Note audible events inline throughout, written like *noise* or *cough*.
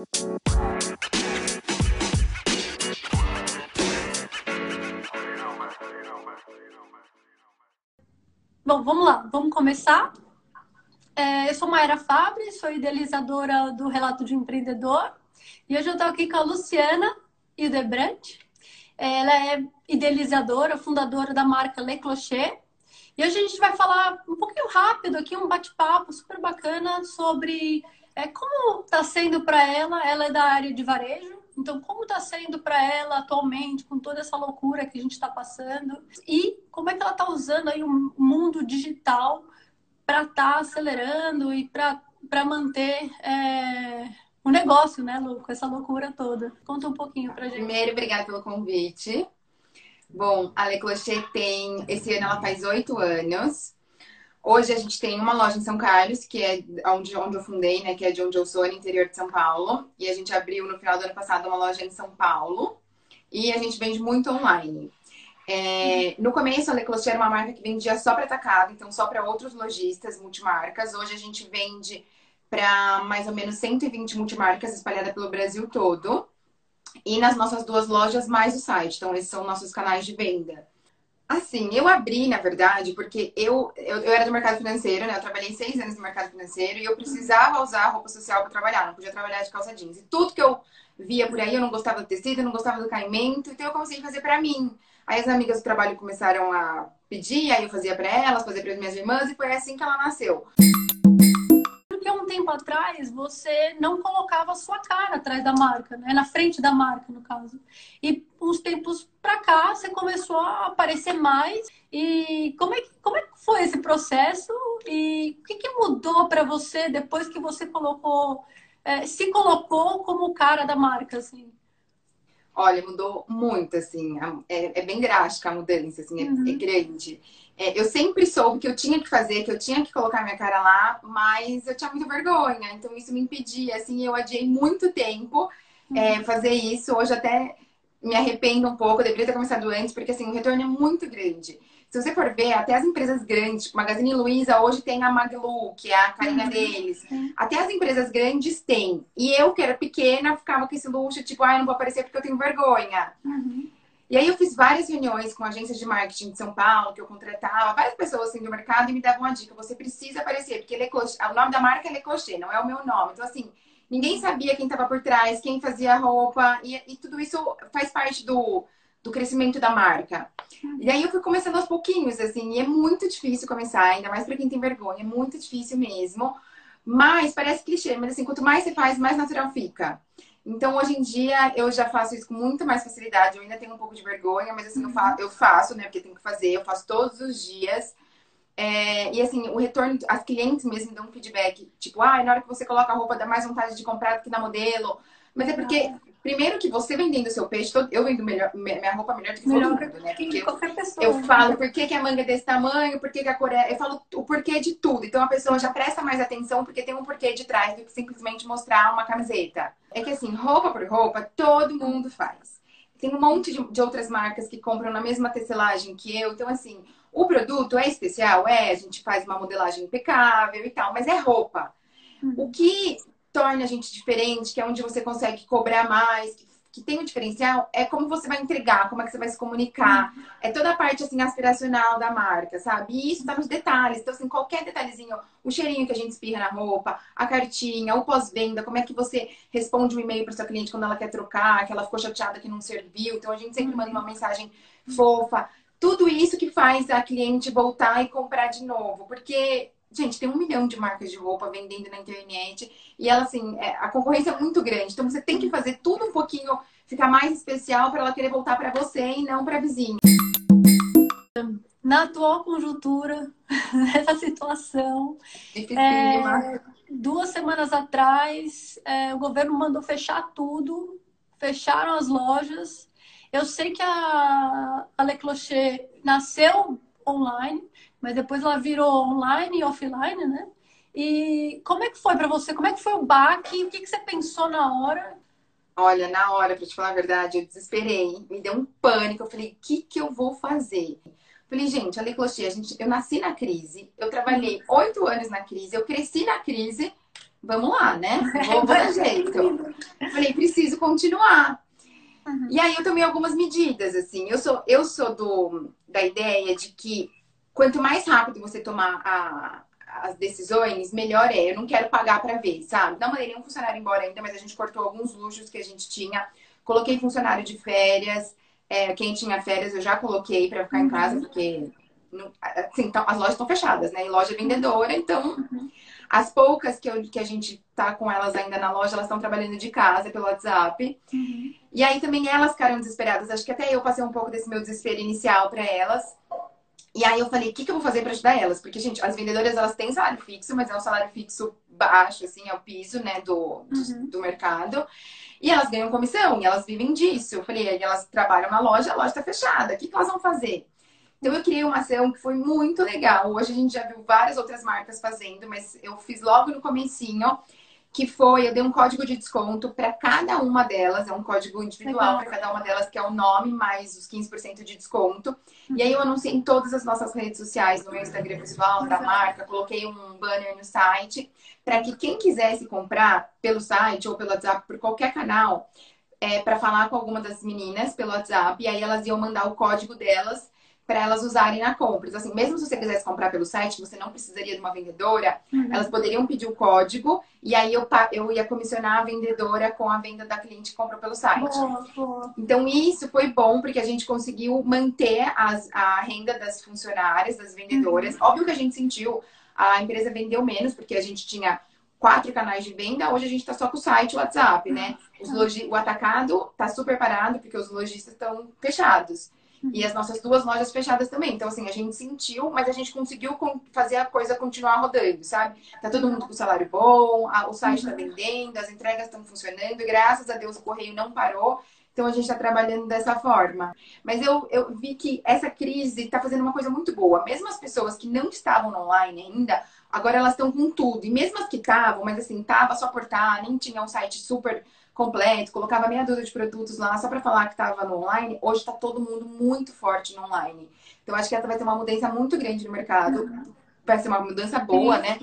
Bom, vamos lá, vamos começar. É, eu sou Mayra Fabre, sou idealizadora do Relato de Empreendedor e hoje eu estou aqui com a Luciana Hildebrandt. Ela é idealizadora, fundadora da marca Le Clocher. E hoje a gente vai falar um pouquinho rápido aqui, um bate-papo super bacana sobre é, como está sendo para ela. Ela é da área de varejo, então como está sendo para ela atualmente, com toda essa loucura que a gente está passando, e como é que ela está usando aí o mundo digital para estar tá acelerando e para manter é, o negócio, né, Lu, com essa loucura toda. Conta um pouquinho para gente. Primeiro, obrigada pelo convite. Bom, a Le tem. Esse ano ela faz oito anos. Hoje a gente tem uma loja em São Carlos, que é onde, onde eu fundei, né? Que é de onde eu sou, no interior de São Paulo. E a gente abriu no final do ano passado uma loja em São Paulo. E a gente vende muito online. É, no começo, a Le Clocher era uma marca que vendia só para atacado, então só para outros lojistas multimarcas. Hoje a gente vende para mais ou menos 120 multimarcas espalhadas pelo Brasil todo. E nas nossas duas lojas, mais o site. Então, esses são nossos canais de venda. Assim, eu abri, na verdade, porque eu, eu, eu, era do mercado financeiro, né? Eu trabalhei seis anos no mercado financeiro e eu precisava usar roupa social para trabalhar, não podia trabalhar de calça jeans. E tudo que eu via por aí, eu não gostava do tecido, eu não gostava do caimento, então eu comecei a fazer para mim. Aí as amigas do trabalho começaram a pedir, aí eu fazia para elas, fazia para minhas irmãs e foi assim que ela nasceu. Tempo atrás você não colocava a sua cara atrás da marca, né? Na frente da marca, no caso. E uns tempos para cá você começou a aparecer mais. E como é que, como é que foi esse processo? E o que, que mudou para você depois que você colocou, é, se colocou como cara da marca, assim? Olha, mudou muito, assim. É, é bem drástica a mudança, assim, é, uhum. é grande. É, eu sempre soube que eu tinha que fazer, que eu tinha que colocar minha cara lá, mas eu tinha muita vergonha. Então isso me impedia, assim, eu adiei muito tempo é, uhum. fazer isso. Hoje até me arrependo um pouco, eu deveria ter começado antes, porque assim, o retorno é muito grande. Se você for ver, até as empresas grandes, tipo Magazine Luiza, hoje tem a Maglu, que é a carinha uhum. deles. Uhum. Até as empresas grandes têm. E eu, que era pequena, ficava com esse luxo, tipo, ah, eu não vou aparecer porque eu tenho vergonha. Uhum. E aí eu fiz várias reuniões com agências de marketing de São Paulo, que eu contratava, várias pessoas assim do mercado e me davam uma dica, você precisa aparecer, porque o nome da marca é Lecoché, não é o meu nome. Então, assim, ninguém sabia quem estava por trás, quem fazia a roupa, e, e tudo isso faz parte do, do crescimento da marca. E aí eu fui começando aos pouquinhos, assim, e é muito difícil começar, ainda mais para quem tem vergonha, é muito difícil mesmo. Mas parece clichê, mas assim, quanto mais você faz, mais natural fica. Então, hoje em dia, eu já faço isso com muito mais facilidade. Eu ainda tenho um pouco de vergonha, mas assim, eu, fa eu faço, né? Porque tenho que fazer, eu faço todos os dias. É, e assim, o retorno, as clientes mesmo dão um feedback, tipo, ah, na hora que você coloca a roupa dá mais vontade de comprar do que na modelo. Mas é porque Primeiro que você vendendo seu peixe, eu vendo melhor, minha roupa melhor do que melhor todo mundo, né? Porque qualquer pessoa. Eu falo por que, que a manga é desse tamanho, por que, que a cor é... Eu falo o porquê de tudo. Então a pessoa já presta mais atenção porque tem um porquê de trás do que simplesmente mostrar uma camiseta. É que assim, roupa por roupa, todo mundo faz. Tem um monte de, de outras marcas que compram na mesma tecelagem que eu. Então, assim, o produto é especial? É, a gente faz uma modelagem impecável e tal, mas é roupa. Hum. O que torna a gente diferente, que é onde você consegue cobrar mais, que, que tem um diferencial, é como você vai entregar, como é que você vai se comunicar. Uhum. É toda a parte, assim, aspiracional da marca, sabe? E isso tá nos detalhes. Então, assim, qualquer detalhezinho, o cheirinho que a gente espirra na roupa, a cartinha, o pós-venda, como é que você responde um e-mail para sua cliente quando ela quer trocar, que ela ficou chateada que não serviu. Então, a gente sempre manda uma mensagem fofa. Tudo isso que faz a cliente voltar e comprar de novo. Porque Gente, tem um milhão de marcas de roupa vendendo na internet e ela, assim, é, a concorrência é muito grande. Então você tem que fazer tudo um pouquinho, ficar mais especial para ela querer voltar para você e não para vizinho. Na atual conjuntura, *laughs* nessa situação, é, duas semanas atrás, é, o governo mandou fechar tudo, fecharam as lojas. Eu sei que a, a Le Clocher nasceu online, mas depois ela virou online e offline, né? E como é que foi para você? Como é que foi o baque? O que, que você pensou na hora? Olha, na hora, para te falar a verdade, eu desesperei, me deu um pânico. Eu falei, o que, que eu vou fazer? Falei, gente, a Leclochia, a gente, eu nasci na crise, eu trabalhei oito anos na crise, eu cresci na crise vamos lá, né? Vou, vou dar *laughs* jeito. Falei, preciso continuar. Uhum. E aí eu tomei algumas medidas, assim. Eu sou, eu sou do, da ideia de que quanto mais rápido você tomar a, as decisões, melhor é. Eu não quero pagar para ver, sabe? Não mandei nenhum funcionário embora ainda, mas a gente cortou alguns luxos que a gente tinha. Coloquei funcionário de férias. É, quem tinha férias eu já coloquei para ficar uhum. em casa, porque assim, então, as lojas estão fechadas, né? E loja vendedora, então uhum. as poucas que, eu, que a gente tá com elas ainda na loja, elas estão trabalhando de casa pelo WhatsApp. Uhum. E aí também elas ficaram desesperadas. Acho que até eu passei um pouco desse meu desespero inicial para elas. E aí eu falei, o que, que eu vou fazer para ajudar elas? Porque, gente, as vendedoras, elas têm salário fixo, mas é um salário fixo baixo, assim, é o piso, né, do, do, uhum. do mercado. E elas ganham comissão, e elas vivem disso. Eu falei, aí elas trabalham na loja, a loja está fechada. O que, que elas vão fazer? Então eu criei uma ação que foi muito legal. Hoje a gente já viu várias outras marcas fazendo, mas eu fiz logo no comecinho que foi, eu dei um código de desconto para cada uma delas, é um código individual para cada uma delas, que é o nome mais os 15% de desconto. E aí eu anunciei em todas as nossas redes sociais, no meu Instagram pessoal, da marca, coloquei um banner no site, para que quem quisesse comprar pelo site ou pelo WhatsApp, por qualquer canal, é, para falar com alguma das meninas pelo WhatsApp, e aí elas iam mandar o código delas para elas usarem na compra. Então, assim, mesmo se você quisesse comprar pelo site, você não precisaria de uma vendedora, uhum. elas poderiam pedir o código e aí eu, eu ia comissionar a vendedora com a venda da cliente que comprou pelo site. Boa, boa. Então, isso foi bom porque a gente conseguiu manter as, a renda das funcionárias, das vendedoras. Uhum. Óbvio que a gente sentiu, a empresa vendeu menos porque a gente tinha quatro canais de venda, hoje a gente está só com o site e o WhatsApp, né? Os logi... O atacado está super parado porque os lojistas estão fechados. E as nossas duas lojas fechadas também. Então, assim, a gente sentiu, mas a gente conseguiu fazer a coisa continuar rodando, sabe? Tá todo mundo com salário bom, o site tá vendendo, as entregas estão funcionando, e graças a Deus o correio não parou. Então a gente está trabalhando dessa forma. Mas eu, eu vi que essa crise está fazendo uma coisa muito boa. Mesmo as pessoas que não estavam online ainda, agora elas estão com tudo. E mesmo as que estavam, mas assim, tava só por estar, nem tinha um site super completo, colocava meia dúzia de produtos lá só para falar que estava no online. Hoje está todo mundo muito forte no online. Então acho que essa vai ter uma mudança muito grande no mercado. Vai ser uma mudança boa, né?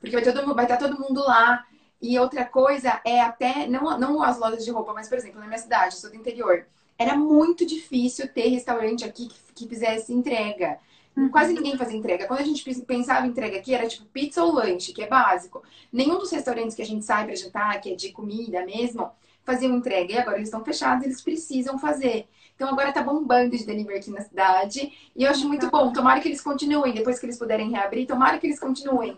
Porque vai, todo, vai estar todo mundo lá. E outra coisa é até, não, não as lojas de roupa, mas, por exemplo, na minha cidade, sou do interior, era muito difícil ter restaurante aqui que, que fizesse entrega. Uhum. Quase ninguém fazia entrega. Quando a gente pensava em entrega aqui, era tipo pizza ou lanche, que é básico. Nenhum dos restaurantes que a gente sai para jantar, que é de comida mesmo, faziam entrega. E agora eles estão fechados, eles precisam fazer. Então agora tá bombando de delivery aqui na cidade. E eu acho muito bom. Tomara que eles continuem. Depois que eles puderem reabrir, tomara que eles continuem.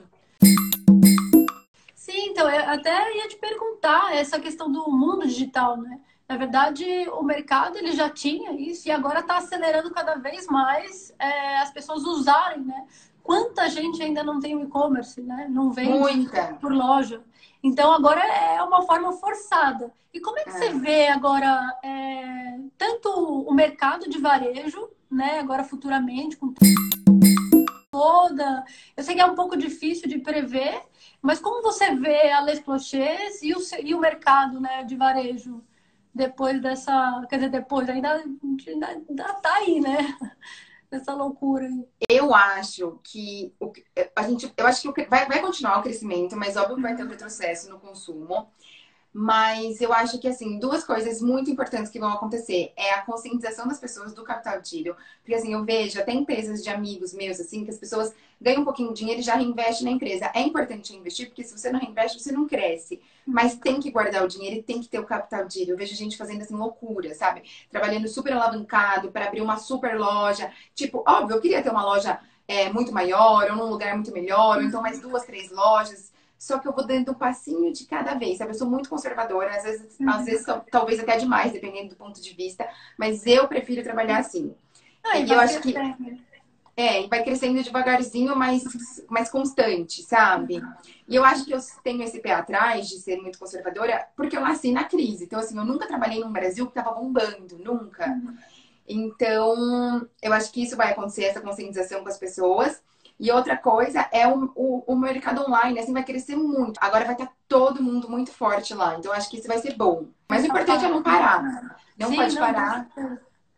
Sim, então eu até ia te perguntar essa questão do mundo digital, né? Na verdade, o mercado ele já tinha isso e agora está acelerando cada vez mais é, as pessoas usarem, né? Quanta gente ainda não tem o e-commerce, né? Não vende Muita. por loja. Então agora é uma forma forçada. E como é que é. você vê agora é, tanto o mercado de varejo, né? Agora futuramente com toda, eu sei que é um pouco difícil de prever, mas como você vê a Les Clochers e o, e o mercado, né, de varejo? Depois dessa. Quer dizer, depois, ainda, ainda, ainda tá aí, né? *laughs* Essa loucura. Eu acho que o, a gente, eu acho que vai, vai continuar o crescimento, mas óbvio que vai ter um retrocesso no consumo. Mas eu acho que, assim, duas coisas muito importantes que vão acontecer é a conscientização das pessoas do capital tiro. Porque, assim, eu vejo até empresas de amigos meus, assim, que as pessoas ganham um pouquinho de dinheiro e já reinvestem na empresa. É importante investir, porque se você não reinveste, você não cresce. Mas tem que guardar o dinheiro e tem que ter o capital tiro. Eu vejo gente fazendo, assim, loucura, sabe? Trabalhando super alavancado para abrir uma super loja. Tipo, óbvio, eu queria ter uma loja é, muito maior, ou num lugar muito melhor, ou então mais duas, três lojas só que eu vou dando um passinho de cada vez, sabe? Eu sou muito conservadora, às vezes, uhum. às vezes talvez até demais, dependendo do ponto de vista, mas eu prefiro trabalhar assim. Ah, e eu acho que. É, vai crescendo devagarzinho, mas mais constante, sabe? E eu acho que eu tenho esse pé atrás de ser muito conservadora, porque eu nasci na crise. Então, assim, eu nunca trabalhei num Brasil que tava bombando, nunca. Uhum. Então, eu acho que isso vai acontecer, essa conscientização com as pessoas. E outra coisa é o, o, o, mercado online, assim, vai crescer muito. Agora vai estar todo mundo muito forte lá. Então, acho que isso vai ser bom. Mas o importante é não parar. Não Sim, pode não, parar.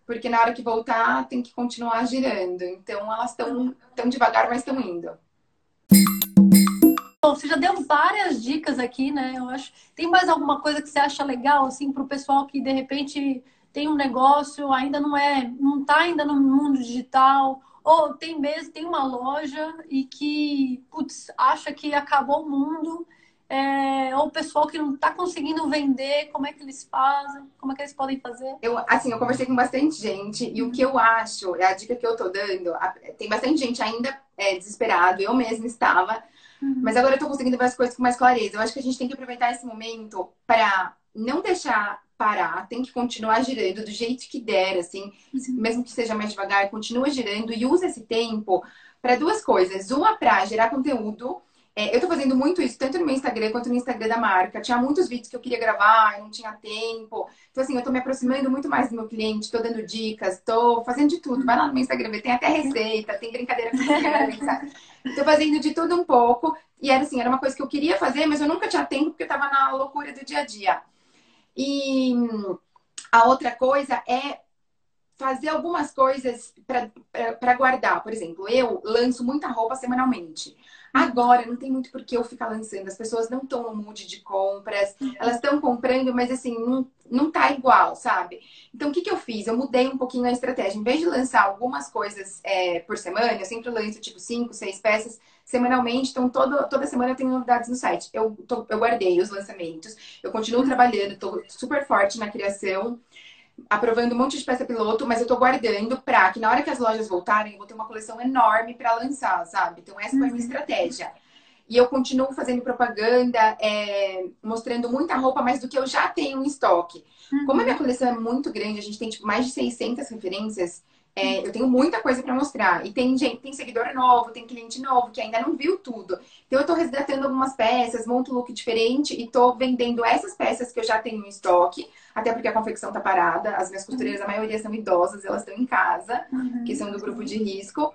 Porque na hora que voltar, tem que continuar girando. Então, elas estão tão devagar, mas estão indo. Bom, você já deu várias dicas aqui, né? Eu acho. Tem mais alguma coisa que você acha legal, assim, para o pessoal que de repente tem um negócio, ainda não é, não está ainda no mundo digital, ou tem mesmo, tem uma loja e que, putz, acha que acabou o mundo, é, ou o pessoal que não está conseguindo vender, como é que eles fazem? Como é que eles podem fazer? Eu, assim, eu conversei com bastante gente e o que eu acho, é a dica que eu tô dando, tem bastante gente ainda é, desesperado, eu mesma estava, uhum. mas agora eu tô conseguindo ver as coisas com mais clareza. Eu acho que a gente tem que aproveitar esse momento para não deixar parar, tem que continuar girando do jeito que der, assim, mesmo que seja mais devagar, continua girando e usa esse tempo para duas coisas. Uma, para gerar conteúdo. É, eu tô fazendo muito isso, tanto no meu Instagram quanto no Instagram da marca. Tinha muitos vídeos que eu queria gravar não tinha tempo. Então, assim, eu tô me aproximando muito mais do meu cliente, tô dando dicas, tô fazendo de tudo. Vai lá no meu Instagram, tem até receita, tem brincadeira com criança. tô fazendo de tudo um pouco. E era assim, era uma coisa que eu queria fazer, mas eu nunca tinha tempo porque eu tava na loucura do dia a dia. E a outra coisa é fazer algumas coisas para guardar. Por exemplo, eu lanço muita roupa semanalmente. Agora, não tem muito por que eu ficar lançando. As pessoas não estão no mood de compras. Elas estão comprando, mas assim, não, não tá igual, sabe? Então, o que, que eu fiz? Eu mudei um pouquinho a estratégia. Em vez de lançar algumas coisas é, por semana, eu sempre lanço, tipo, cinco, seis peças semanalmente. Então, todo, toda semana eu tenho novidades no site. Eu, tô, eu guardei os lançamentos. Eu continuo trabalhando, estou super forte na criação aprovando um monte de peça piloto, mas eu tô guardando pra que na hora que as lojas voltarem, eu vou ter uma coleção enorme para lançar, sabe? Então essa foi a minha uhum. estratégia. E eu continuo fazendo propaganda, é, mostrando muita roupa, mais do que eu já tenho em estoque. Uhum. Como a minha coleção é muito grande, a gente tem tipo, mais de 600 referências, é, eu tenho muita coisa para mostrar. E tem gente, tem seguidor novo, tem cliente novo que ainda não viu tudo. Então eu tô resgatando algumas peças, monto um look diferente e tô vendendo essas peças que eu já tenho em estoque, até porque a confecção tá parada. As minhas costureiras, a maioria são idosas, elas estão em casa, uhum. que são do grupo de risco.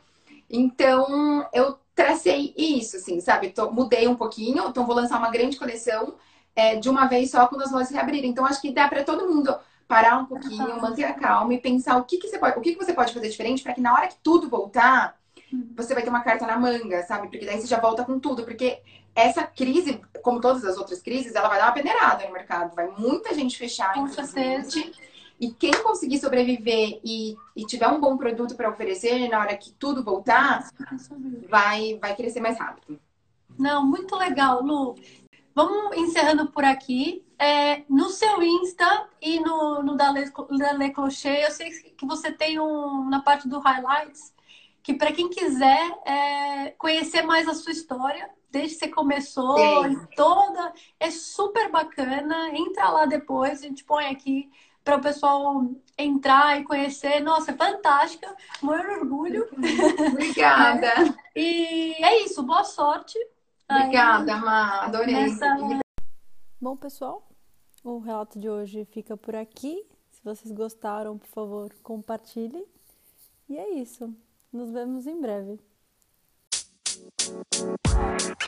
Então eu tracei isso, assim, sabe? Tô, mudei um pouquinho, então vou lançar uma grande coleção é, de uma vez só quando as lojas reabrirem. Então acho que dá para todo mundo parar um pouquinho, manter a calma e pensar o que, que você pode, o que, que você pode fazer diferente para que na hora que tudo voltar, você vai ter uma carta na manga, sabe? Porque daí você já volta com tudo. Porque essa crise, como todas as outras crises, ela vai dar uma peneirada no mercado. Vai muita gente fechar, com certeza. E quem conseguir sobreviver e, e tiver um bom produto para oferecer na hora que tudo voltar, vai, vai crescer mais rápido. Não, muito legal, Lu. Vamos encerrando por aqui. É, no seu Insta e no, no da, Le, da Le Clocher, eu sei que você tem um na parte do Highlights, que para quem quiser é, conhecer mais a sua história, desde que você começou, toda, é super bacana. Entra lá depois, a gente põe aqui para o pessoal entrar e conhecer. Nossa, é fantástica, maior orgulho. Obrigada. *laughs* e é isso, boa sorte. Obrigada, Má. Adorei. Nessa... Bom, pessoal, o relato de hoje fica por aqui. Se vocês gostaram, por favor, compartilhem. E é isso. Nos vemos em breve. Thank you.